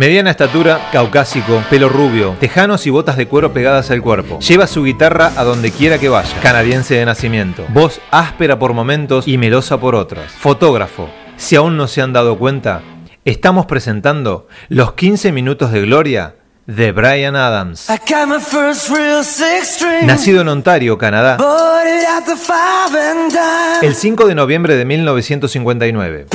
Mediana estatura, caucásico, pelo rubio, tejanos y botas de cuero pegadas al cuerpo. Lleva su guitarra a donde quiera que vaya. Canadiense de nacimiento. Voz áspera por momentos y melosa por otras. Fotógrafo. Si aún no se han dado cuenta, estamos presentando los 15 minutos de gloria de Brian Adams. Nacido en Ontario, Canadá, el 5 de noviembre de 1959.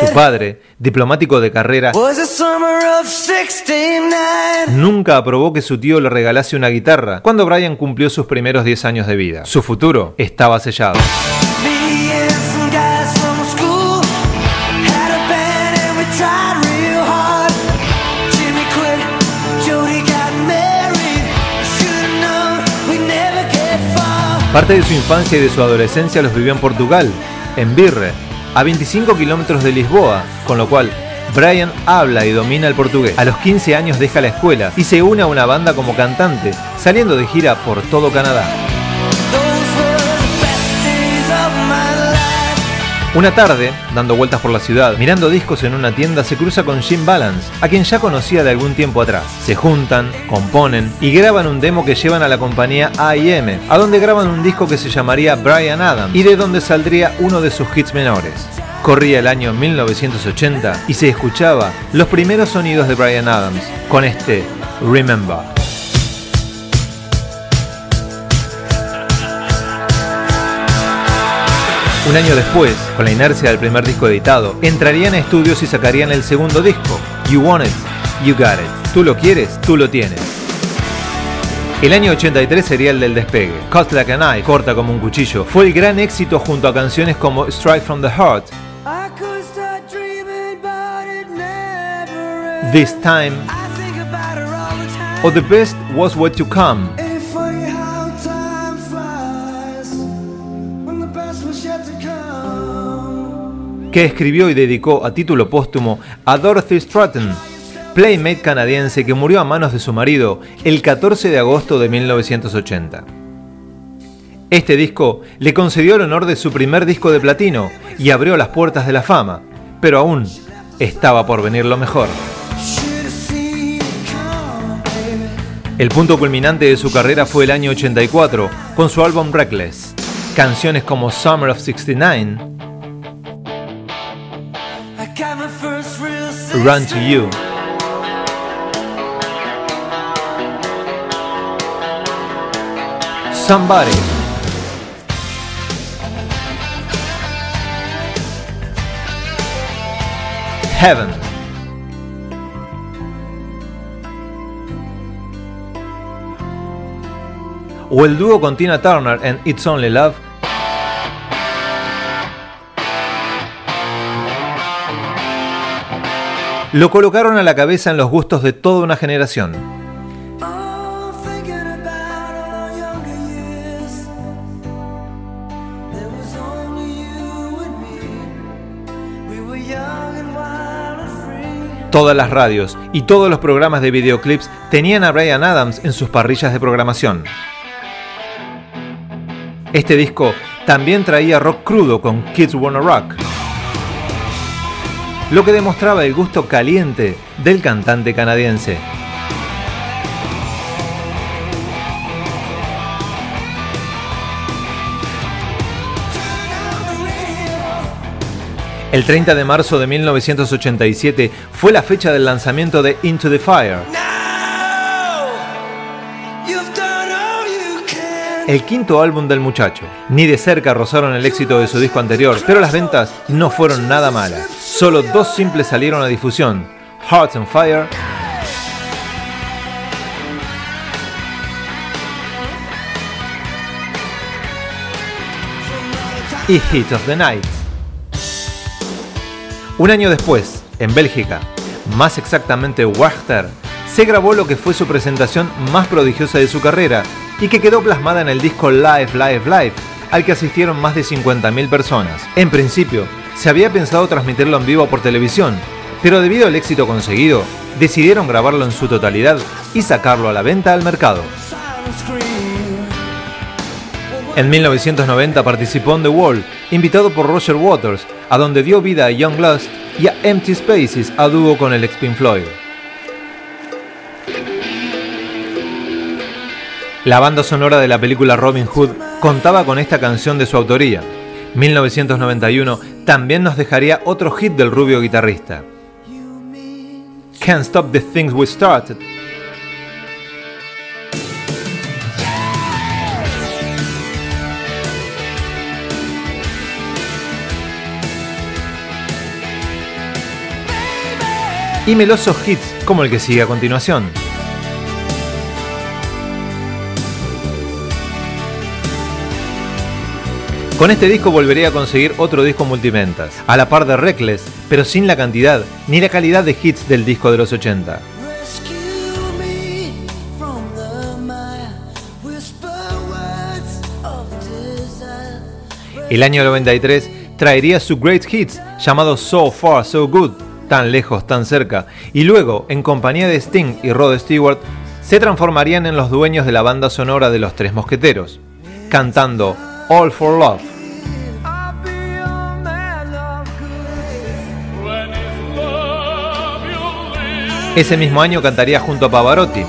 Su padre, diplomático de carrera, nunca aprobó que su tío le regalase una guitarra cuando Brian cumplió sus primeros 10 años de vida. Su futuro estaba sellado. Parte de su infancia y de su adolescencia los vivió en Portugal, en Birre, a 25 kilómetros de Lisboa, con lo cual Brian habla y domina el portugués. A los 15 años deja la escuela y se une a una banda como cantante, saliendo de gira por todo Canadá. Una tarde, dando vueltas por la ciudad, mirando discos en una tienda, se cruza con Jim Balance, a quien ya conocía de algún tiempo atrás. Se juntan, componen y graban un demo que llevan a la compañía A&M, a donde graban un disco que se llamaría Brian Adams y de donde saldría uno de sus hits menores. Corría el año 1980 y se escuchaba los primeros sonidos de Brian Adams con este Remember. Un año después, con la inercia del primer disco editado, entrarían a estudios y sacarían el segundo disco, You Want It, You Got It. Tú lo quieres, tú lo tienes. El año 83 sería el del despegue. Cut Like a Knife, corta como un cuchillo, fue el gran éxito junto a canciones como Strike from the Heart, This Time, o The Best Was What to Come. Que escribió y dedicó a título póstumo a Dorothy Stratton, playmate canadiense que murió a manos de su marido el 14 de agosto de 1980. Este disco le concedió el honor de su primer disco de platino y abrió las puertas de la fama, pero aún estaba por venir lo mejor. El punto culminante de su carrera fue el año 84, con su álbum Reckless. Canciones como Summer of 69, Run to You. Somebody. Heaven. O el dúo con Tina Turner en It's Only Love lo colocaron a la cabeza en los gustos de toda una generación. Todas las radios y todos los programas de videoclips tenían a Brian Adams en sus parrillas de programación. Este disco también traía rock crudo con Kids Wanna Rock lo que demostraba el gusto caliente del cantante canadiense. El 30 de marzo de 1987 fue la fecha del lanzamiento de Into the Fire. El quinto álbum del muchacho. Ni de cerca rozaron el éxito de su disco anterior, pero las ventas no fueron nada malas. Solo dos simples salieron a difusión, Hearts and Fire y Hit of the Night. Un año después, en Bélgica, más exactamente Wachter, se grabó lo que fue su presentación más prodigiosa de su carrera y que quedó plasmada en el disco Live, Live, Live, al que asistieron más de 50.000 personas. En principio, se había pensado transmitirlo en vivo por televisión, pero debido al éxito conseguido, decidieron grabarlo en su totalidad y sacarlo a la venta al mercado. En 1990 participó en The Wall, invitado por Roger Waters, a donde dio vida a Young Lust y a Empty Spaces a dúo con el ex Pink Floyd. La banda sonora de la película Robin Hood contaba con esta canción de su autoría. 1991 también nos dejaría otro hit del rubio guitarrista. Can't Stop the Things We Started. Y melosos hits como el que sigue a continuación. Con este disco volvería a conseguir otro disco multiventas, a la par de Reckless, pero sin la cantidad ni la calidad de hits del disco de los 80. El año 93 traería su Great Hits llamado So Far So Good, tan lejos, tan cerca, y luego, en compañía de Sting y Rod Stewart, se transformarían en los dueños de la banda sonora de Los Tres Mosqueteros, cantando All for Love. Ese mismo año cantaría junto a Pavarotti.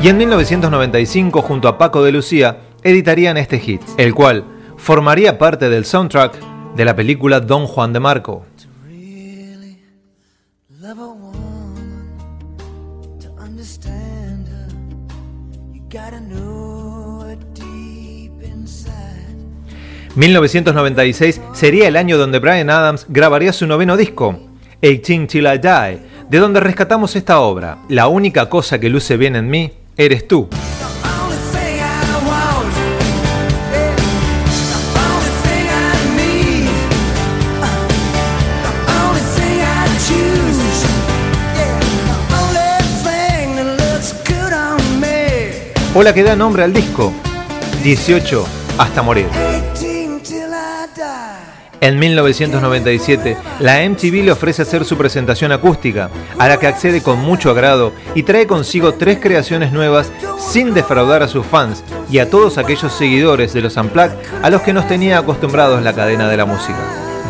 Y en 1995, junto a Paco de Lucía, editarían este hit, el cual formaría parte del soundtrack de la película Don Juan de Marco. ...1996 sería el año donde Brian Adams grabaría su noveno disco... ...18 Till I Die... ...de donde rescatamos esta obra... ...La única cosa que luce bien en mí... ...eres tú... o la que da nombre al disco, 18 hasta morir. En 1997, la MTV le ofrece hacer su presentación acústica, a la que accede con mucho agrado y trae consigo tres creaciones nuevas sin defraudar a sus fans y a todos aquellos seguidores de los Unplugged a los que nos tenía acostumbrados la cadena de la música.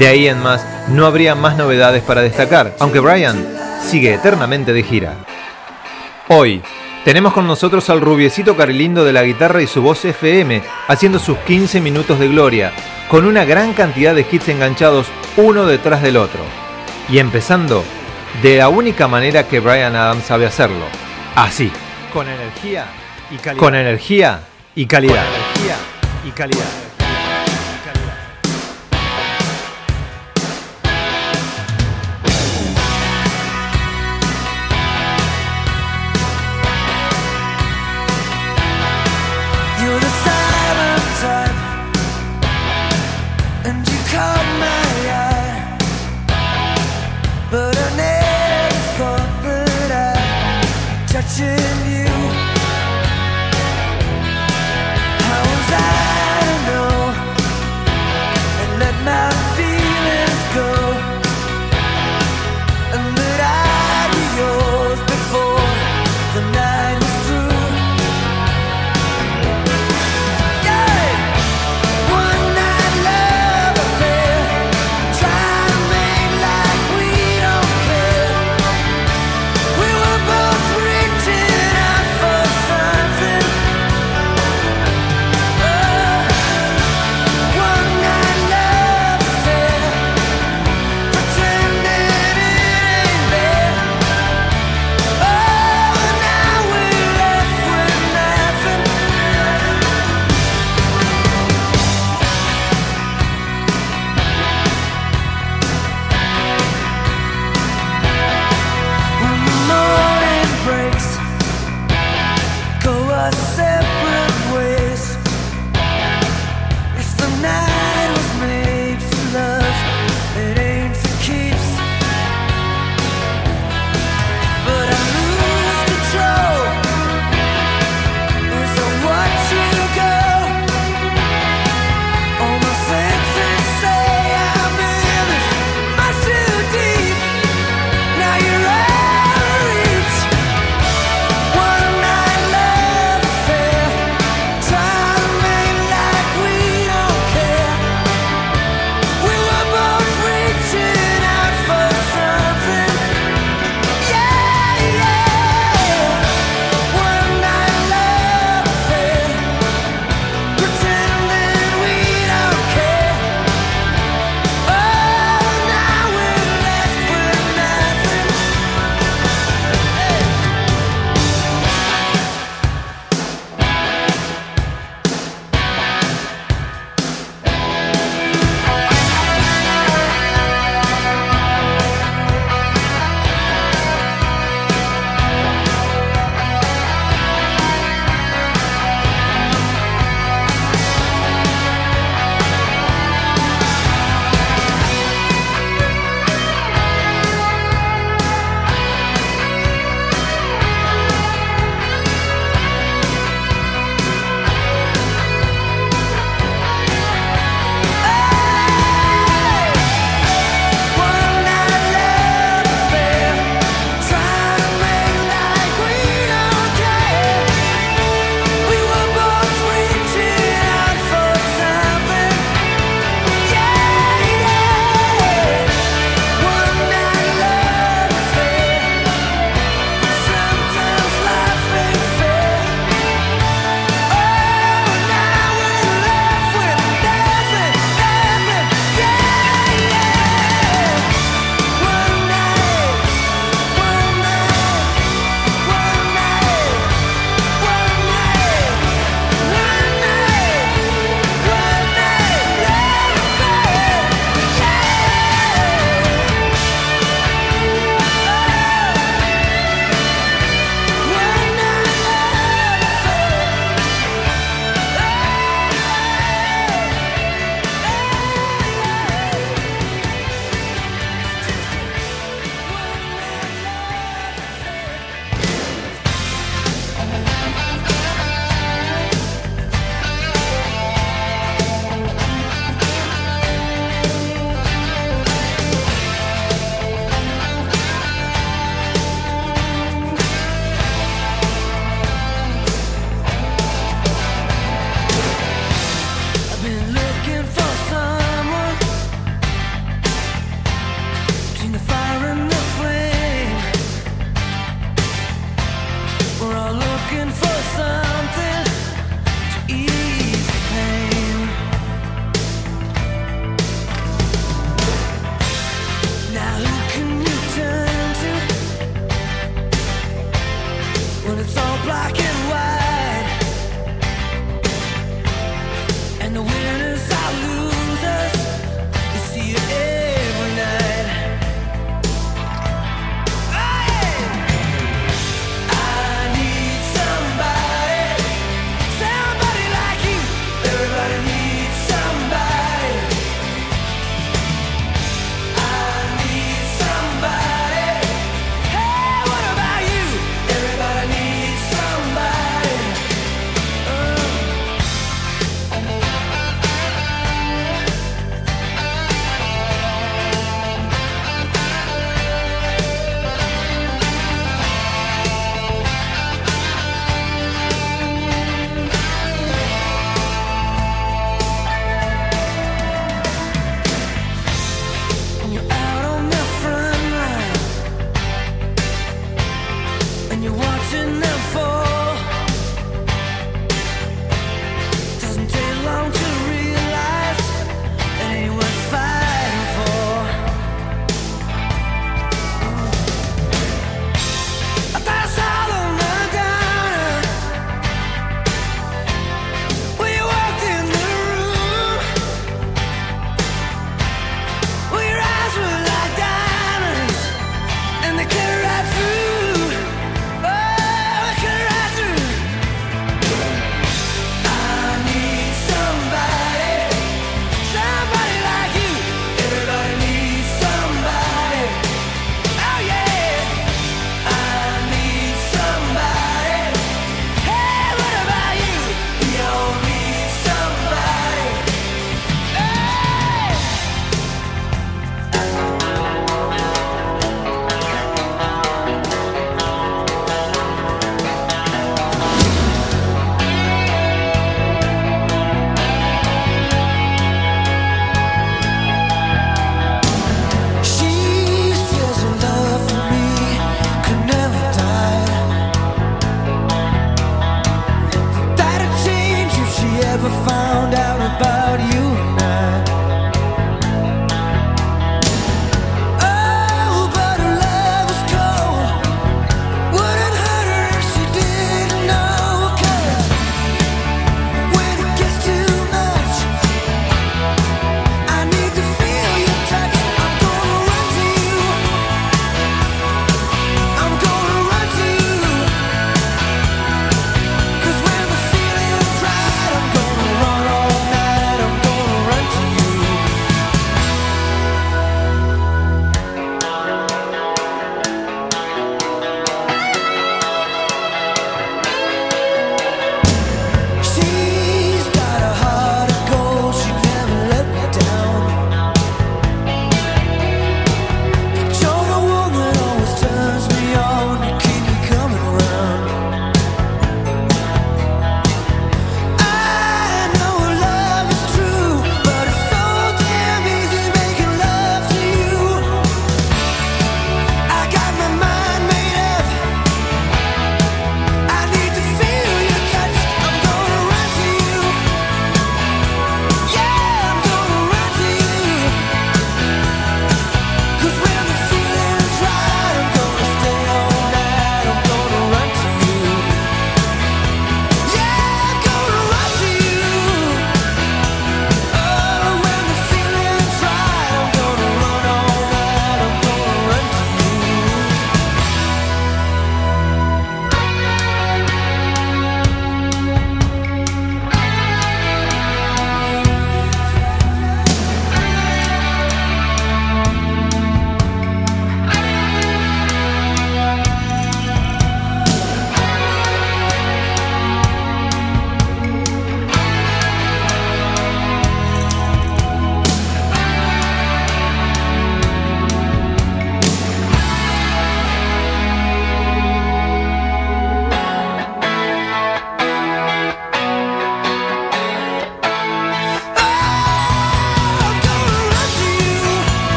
De ahí en más, no habría más novedades para destacar, aunque Brian sigue eternamente de gira. Hoy, tenemos con nosotros al rubiecito Carlindo de la guitarra y su voz FM, haciendo sus 15 minutos de gloria, con una gran cantidad de hits enganchados uno detrás del otro. Y empezando de la única manera que Brian Adams sabe hacerlo, así, con energía y calidad. Con energía y calidad. Con energía y calidad.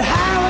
But how